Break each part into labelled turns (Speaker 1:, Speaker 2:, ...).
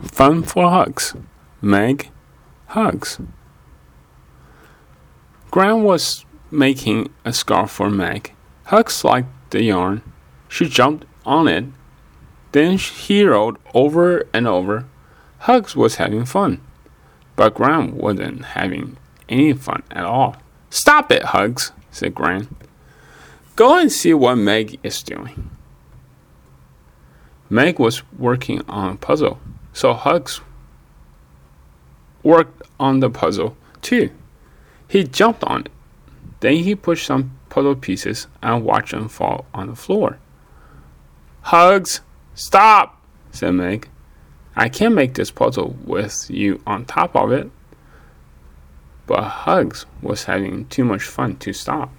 Speaker 1: Fun for Hugs. Meg Hugs. Gram was making a scarf for Meg. Hugs liked the yarn. She jumped on it. Then he rolled over and over. Hugs was having fun. But Gram wasn't having any fun at all. Stop it, Hugs, said Gram. Go and see what Meg is doing. Meg was working on a puzzle, so Hugs worked on the puzzle too. He jumped on it. Then he pushed some puzzle pieces and watched them fall on the floor. Hugs, stop, said Meg. I can't make this puzzle with you on top of it. But Hugs was having too much fun to stop.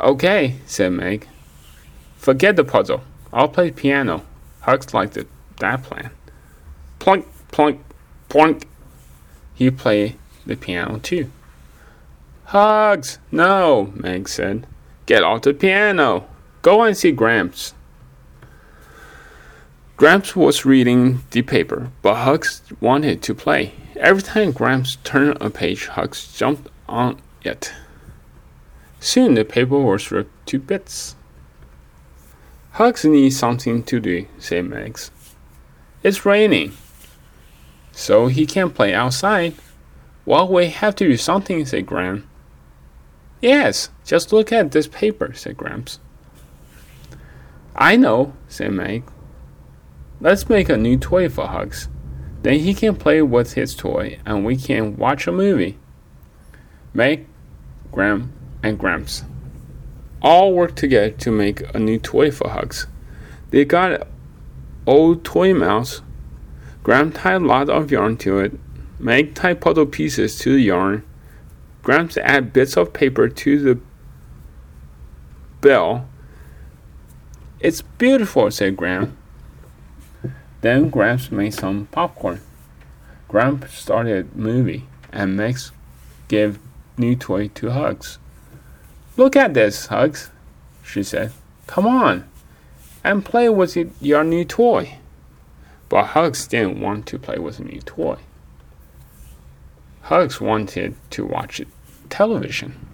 Speaker 1: Okay, said Meg. Forget the puzzle. I'll play piano. Hugs liked it, that plan. Plunk, plunk, plunk. He played the piano too. Hugs! No, Meg said. Get off the piano. Go and see Gramps. Gramps was reading the paper, but Hugs wanted to play. Every time Gramps turned a page, Hugs jumped on it. Soon the paper was ripped to bits. Hugs needs something to do, said Max. It's raining, so he can't play outside. Well, we have to do something, said Gram. Yes, just look at this paper, said Gramps. I know, said Meg. Let's make a new toy for Hugs. Then he can play with his toy and we can watch a movie. Meg, Gram, and Gramps all worked together to make a new toy for Hugs. They got old toy mouse. Gram tied a lot of yarn to it. Meg tied puzzle pieces to the yarn. Gramps added bits of paper to the bell. It's beautiful, said Gram. Then Gramps made some popcorn. Gramps started movie, and Max gave new toy to Hugs. Look at this, Hugs, she said. Come on and play with it, your new toy. But Hugs didn't want to play with a new toy. Hugs wanted to watch television.